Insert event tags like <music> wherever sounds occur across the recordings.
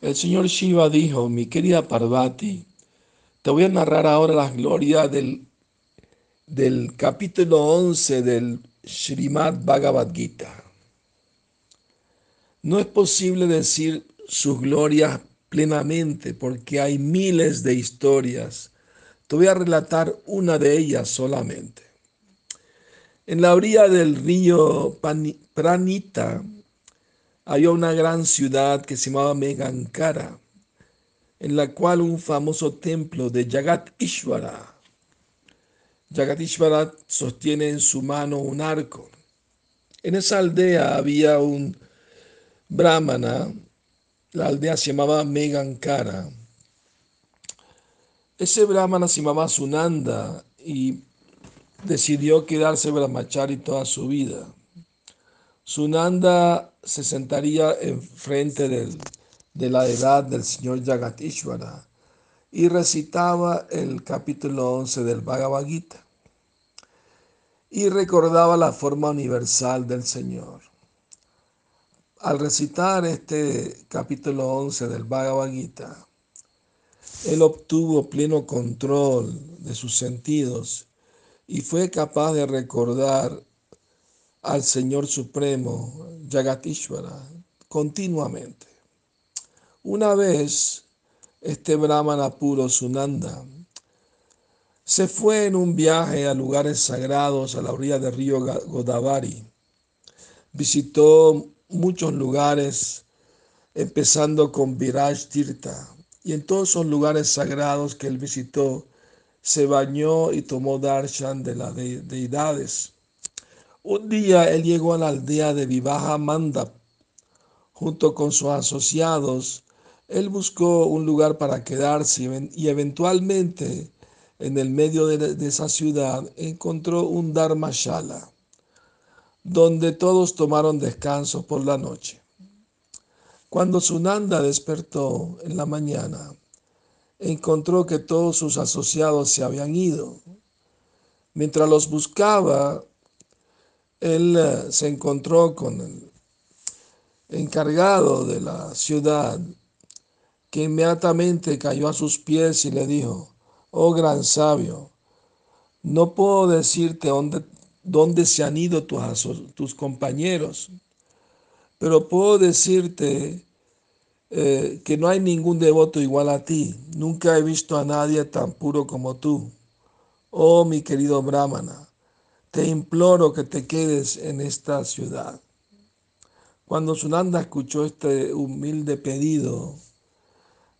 El señor Shiva dijo, mi querida Parvati, te voy a narrar ahora las glorias del, del capítulo 11 del Srimad Bhagavad Gita. No es posible decir sus glorias plenamente porque hay miles de historias. Te voy a relatar una de ellas solamente. En la orilla del río Pranita, había una gran ciudad que se llamaba Megankara, en la cual un famoso templo de Jagat Ishvara. Jagat Ishvara sostiene en su mano un arco. En esa aldea había un brahmana, la aldea se llamaba Megankara. Ese brahmana se llamaba Sunanda y decidió quedarse brahmachari toda su vida. Sunanda se sentaría enfrente de la edad del señor Jagatishvara y recitaba el capítulo 11 del Bhagavad Gita y recordaba la forma universal del Señor. Al recitar este capítulo 11 del Bhagavad Gita, él obtuvo pleno control de sus sentidos y fue capaz de recordar al Señor Supremo, Jagatishvara, continuamente. Una vez, este Brahmana puro Sunanda se fue en un viaje a lugares sagrados a la orilla del río Godavari. Visitó muchos lugares, empezando con Viraj Tirtha, y en todos esos lugares sagrados que él visitó, se bañó y tomó darshan de las deidades. Un día él llegó a la aldea de Vivaja Mandap. Junto con sus asociados, él buscó un lugar para quedarse y eventualmente en el medio de, esa ciudad encontró un Dharmashala, donde todos tomaron descanso por la noche. Cuando Sunanda despertó en la mañana, encontró que todos sus asociados se habían ido. Mientras los buscaba, él eh, se encontró con el encargado de la ciudad, que inmediatamente cayó a sus pies y le dijo, oh gran sabio, no puedo decirte dónde, dónde se han ido tus, compañeros, pero puedo decirte eh, que no hay ningún devoto igual a ti. Nunca he visto a nadie tan puro como tú. Oh mi querido Brahmana, te imploro que te quedes en esta ciudad. Cuando Sunanda escuchó este humilde pedido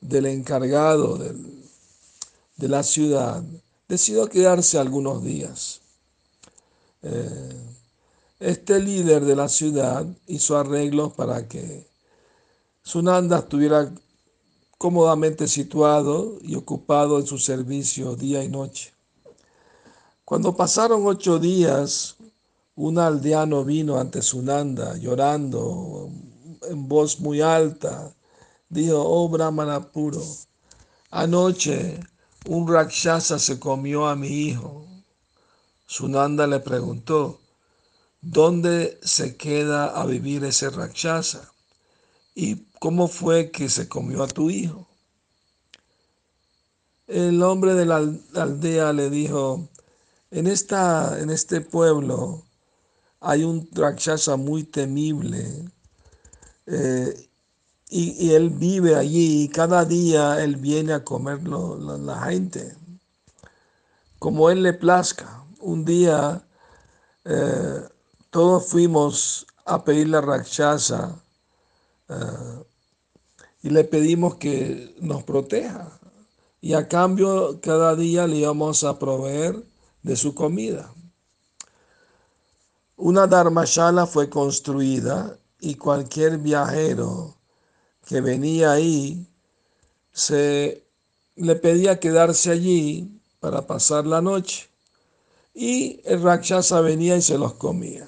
del encargado de la ciudad, decidió quedarse algunos días. Eh, este líder de la ciudad hizo arreglos para que Sunanda estuviera cómodamente situado y ocupado en su servicio día y noche. Cuando pasaron ocho días, un aldeano vino ante Sunanda llorando en voz muy alta. Dijo, oh Brahmana puro, anoche un rakshasa se comió a mi hijo. Sunanda le preguntó, ¿dónde se queda a vivir ese rakshasa? ¿Y cómo fue que se comió a tu hijo? El hombre de la aldea le dijo, en, esta, en este pueblo hay un Rakshasa muy temible eh, y, él vive allí y cada día él viene a comerlo la, gente como él le plazca. Un día eh, todos fuimos a pedirle a Rakshasa eh, y le pedimos que nos proteja. Y a cambio cada día le íbamos a proveer de su comida. Una dharmashala fue construida y cualquier viajero que venía ahí se le pedía quedarse allí para pasar la noche y el rakshasa venía y se los comía.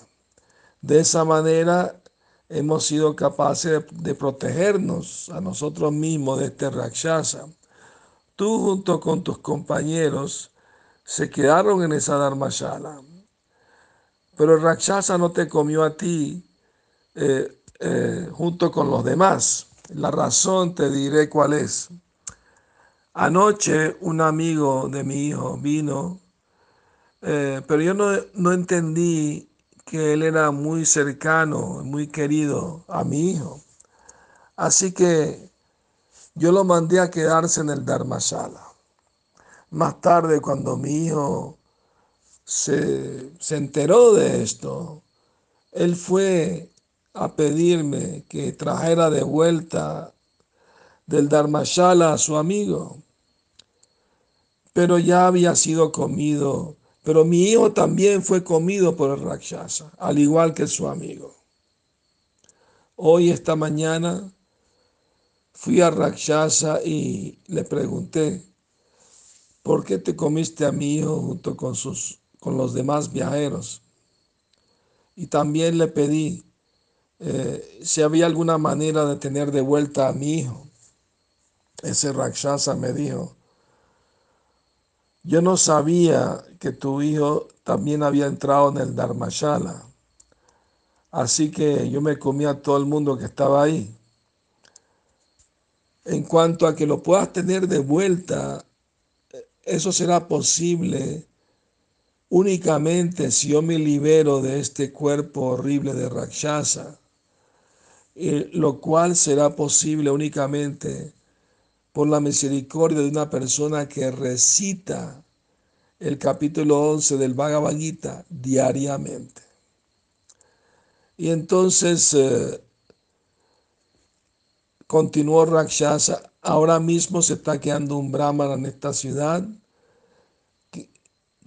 De esa manera hemos sido capaces de, protegernos a nosotros mismos de este rakshasa. Tú junto con tus compañeros se quedaron en esa dharmashala. Pero el Rakshasa no te comió a ti eh, eh, junto con los demás. La razón te diré cuál es. Anoche un amigo de mi hijo vino, eh, pero yo no, no entendí que él era muy cercano, muy querido a mi hijo. Así que yo lo mandé a quedarse en el Dharmashala. Más tarde, cuando mi hijo se, se enteró de esto, él fue a pedirme que trajera de vuelta del Dharmashala a su amigo. Pero ya había sido comido. Pero mi hijo también fue comido por el Rakshasa, al igual que su amigo. Hoy, esta mañana, fui a Rakshasa y le pregunté, ¿por qué te comiste a mi hijo junto con, sus, con los demás viajeros? Y también le pedí eh, si había alguna manera de tener de vuelta a mi hijo. Ese Rakshasa me dijo, yo no sabía que tu hijo también había entrado en el Dharmashala. Así que yo me comí a todo el mundo que estaba ahí. En cuanto a que lo puedas tener de vuelta, eso será posible únicamente si yo me libero de este cuerpo horrible de Rakshasa, lo cual será posible únicamente por la misericordia de una persona que recita el capítulo 11 del Bhagavad Gita diariamente. Y entonces eh, Continuó Rakshasa, ahora mismo se está quedando un brahmana en esta ciudad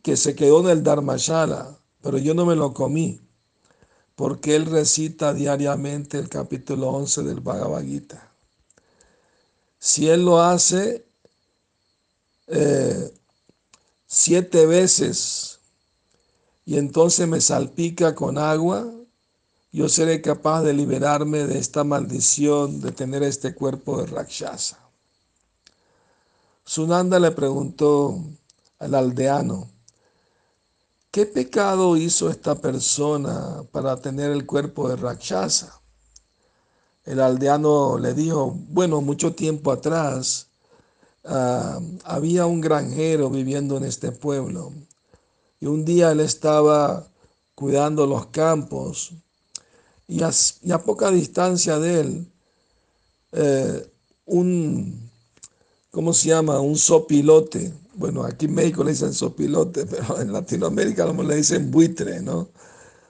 que, se quedó en el Dharmashala, pero yo no me lo comí, porque él recita diariamente el capítulo 11 del Bhagavad Gita. Si él lo hace eh, siete veces y entonces me salpica con agua, yo seré capaz de liberarme de esta maldición de tener este cuerpo de Rakshasa. Sunanda le preguntó al aldeano, ¿qué pecado hizo esta persona para tener el cuerpo de Rakshasa? El aldeano le dijo, bueno, mucho tiempo atrás ah, había un granjero viviendo en este pueblo y un día él estaba cuidando los campos y a, poca distancia de él, eh, un, ¿cómo se llama? Un sopilote. Bueno, aquí en México le dicen sopilote, <laughs> pero en Latinoamérica le dicen buitre, ¿no?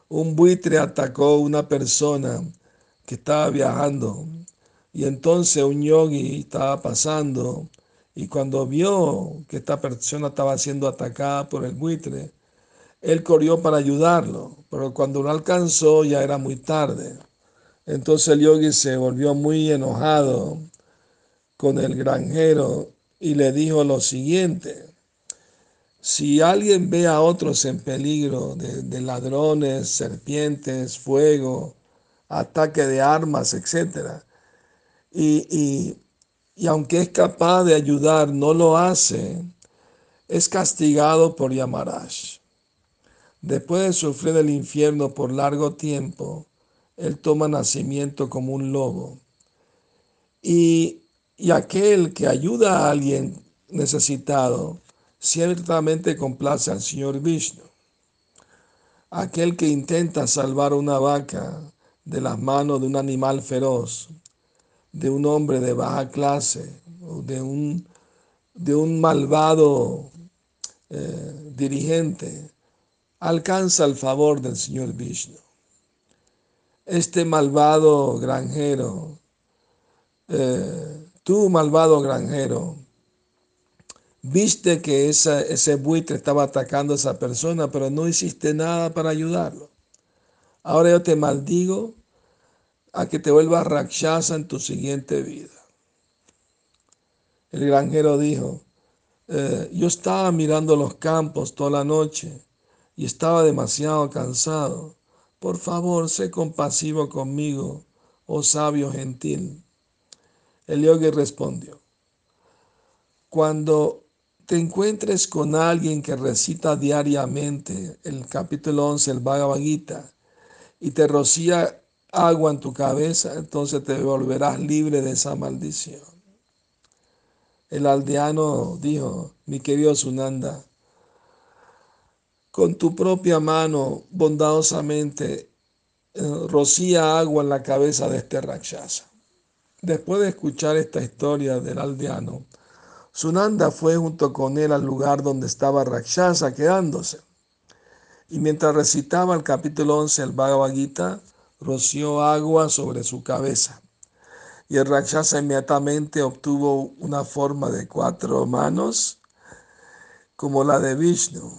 Un buitre atacó a una persona que estaba viajando y entonces un yogi estaba pasando y cuando vio que esta persona estaba siendo atacada por el buitre, él corrió para ayudarlo, pero cuando lo alcanzó ya era muy tarde. Entonces el yogi se volvió muy enojado con el granjero y le dijo lo siguiente, si alguien ve a otros en peligro de, ladrones, serpientes, fuego, ataque de armas, etc., y, y aunque es capaz de ayudar, no lo hace, es castigado por Yamarash. Después de sufrir el infierno por largo tiempo, él toma nacimiento como un lobo. Y, y aquel que ayuda a alguien necesitado, ciertamente complace al Señor Vishnu. Aquel que intenta salvar una vaca de las manos de un animal feroz, de un hombre de baja clase, o de un, de un malvado eh, dirigente, alcanza el favor del Señor Vishnu. Este malvado granjero, eh, tú malvado granjero, viste que ese buitre estaba atacando a esa persona, pero no hiciste nada para ayudarlo. Ahora yo te maldigo a que te vuelvas rakshasa en tu siguiente vida. El granjero dijo, eh, yo estaba mirando los campos toda la noche y estaba demasiado cansado. Por favor, sé compasivo conmigo, oh sabio gentil. El yogi respondió, cuando te encuentres con alguien que recita diariamente el capítulo 11 del Bhagavad Gita y te rocía agua en tu cabeza, entonces te volverás libre de esa maldición. El aldeano dijo, mi querido Sunanda, con tu propia mano bondadosamente eh, rocía agua en la cabeza de este Rakshasa. Después de escuchar esta historia del aldeano, Sunanda fue junto con él al lugar donde estaba Rakshasa quedándose. Y mientras recitaba el capítulo 11 del Bhagavad Gita, roció agua sobre su cabeza. Y el Rakshasa inmediatamente obtuvo una forma de cuatro manos, como la de Vishnu.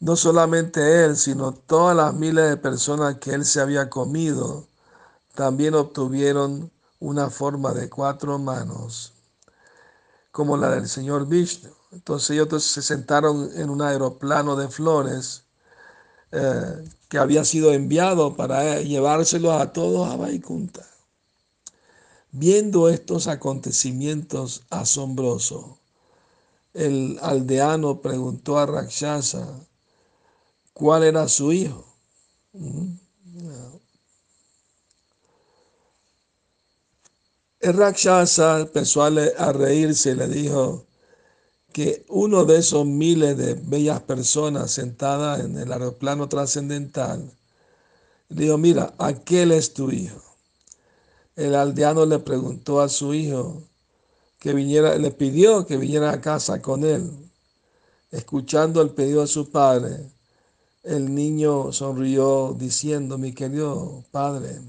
No solamente él, sino todas las miles de personas que él se había comido, también obtuvieron una forma de cuatro manos, como la del señor Vishnu. Entonces ellos se sentaron en un aeroplano de flores eh, que había sido enviado para llevárselos a todos a Vaikunta. Viendo estos acontecimientos asombrosos, el aldeano preguntó a Rakshasa cuál era su hijo. Mm, el Rakshasa empezó a reírse y le dijo, que uno de esos miles de bellas personas sentadas en el aeroplano trascendental dijo, mira, aquel es tu hijo. El aldeano le preguntó a su hijo que viniera, le pidió que viniera a casa con él. Escuchando el pedido de su padre, el niño sonrió diciendo, mi querido padre,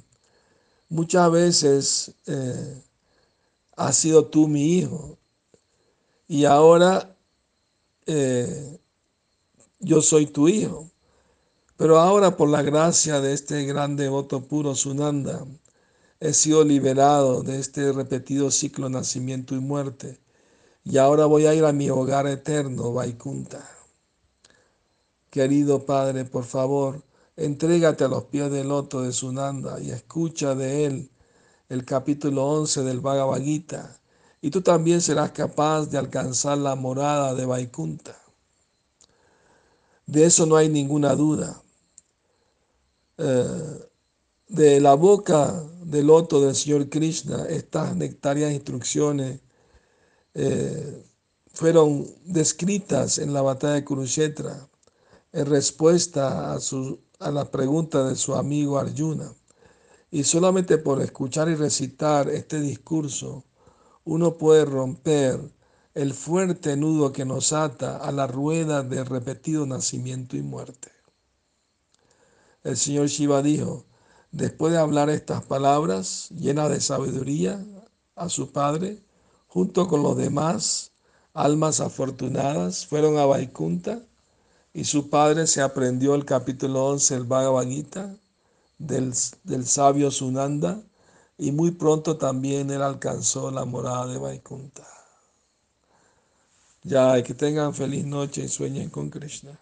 muchas veces eh, has sido tú mi hijo y ahora eh, yo soy tu hijo. Pero ahora por la gracia de este gran devoto puro Sunanda, he sido liberado de este repetido ciclo nacimiento y muerte. Y ahora voy a ir a mi hogar eterno, Vaikunta. Querido Padre, por favor, entrégate a los pies del loto de Sunanda y escucha de él el capítulo 11 del Bhagavad Gita y tú también serás capaz de alcanzar la morada de Vaikunta. De eso no hay ninguna duda. Eh, de la boca del loto del Señor Krishna, estas nectarias instrucciones eh, fueron descritas en la batalla de Kurukshetra en respuesta a, su, a la pregunta de su amigo Arjuna. Y solamente por escuchar y recitar este discurso, uno puede romper el fuerte nudo que nos ata a la rueda de repetido nacimiento y muerte. El Señor Shiva dijo, después de hablar estas palabras llenas de sabiduría a su Padre, junto con los demás almas afortunadas, fueron a Vaikunta y su Padre se aprendió el capítulo 11 del Bhagavad Gita del, del sabio Sunanda y muy pronto también él alcanzó la morada de Vaikunta. Ya, que tengan feliz noche y sueñen con Krishna.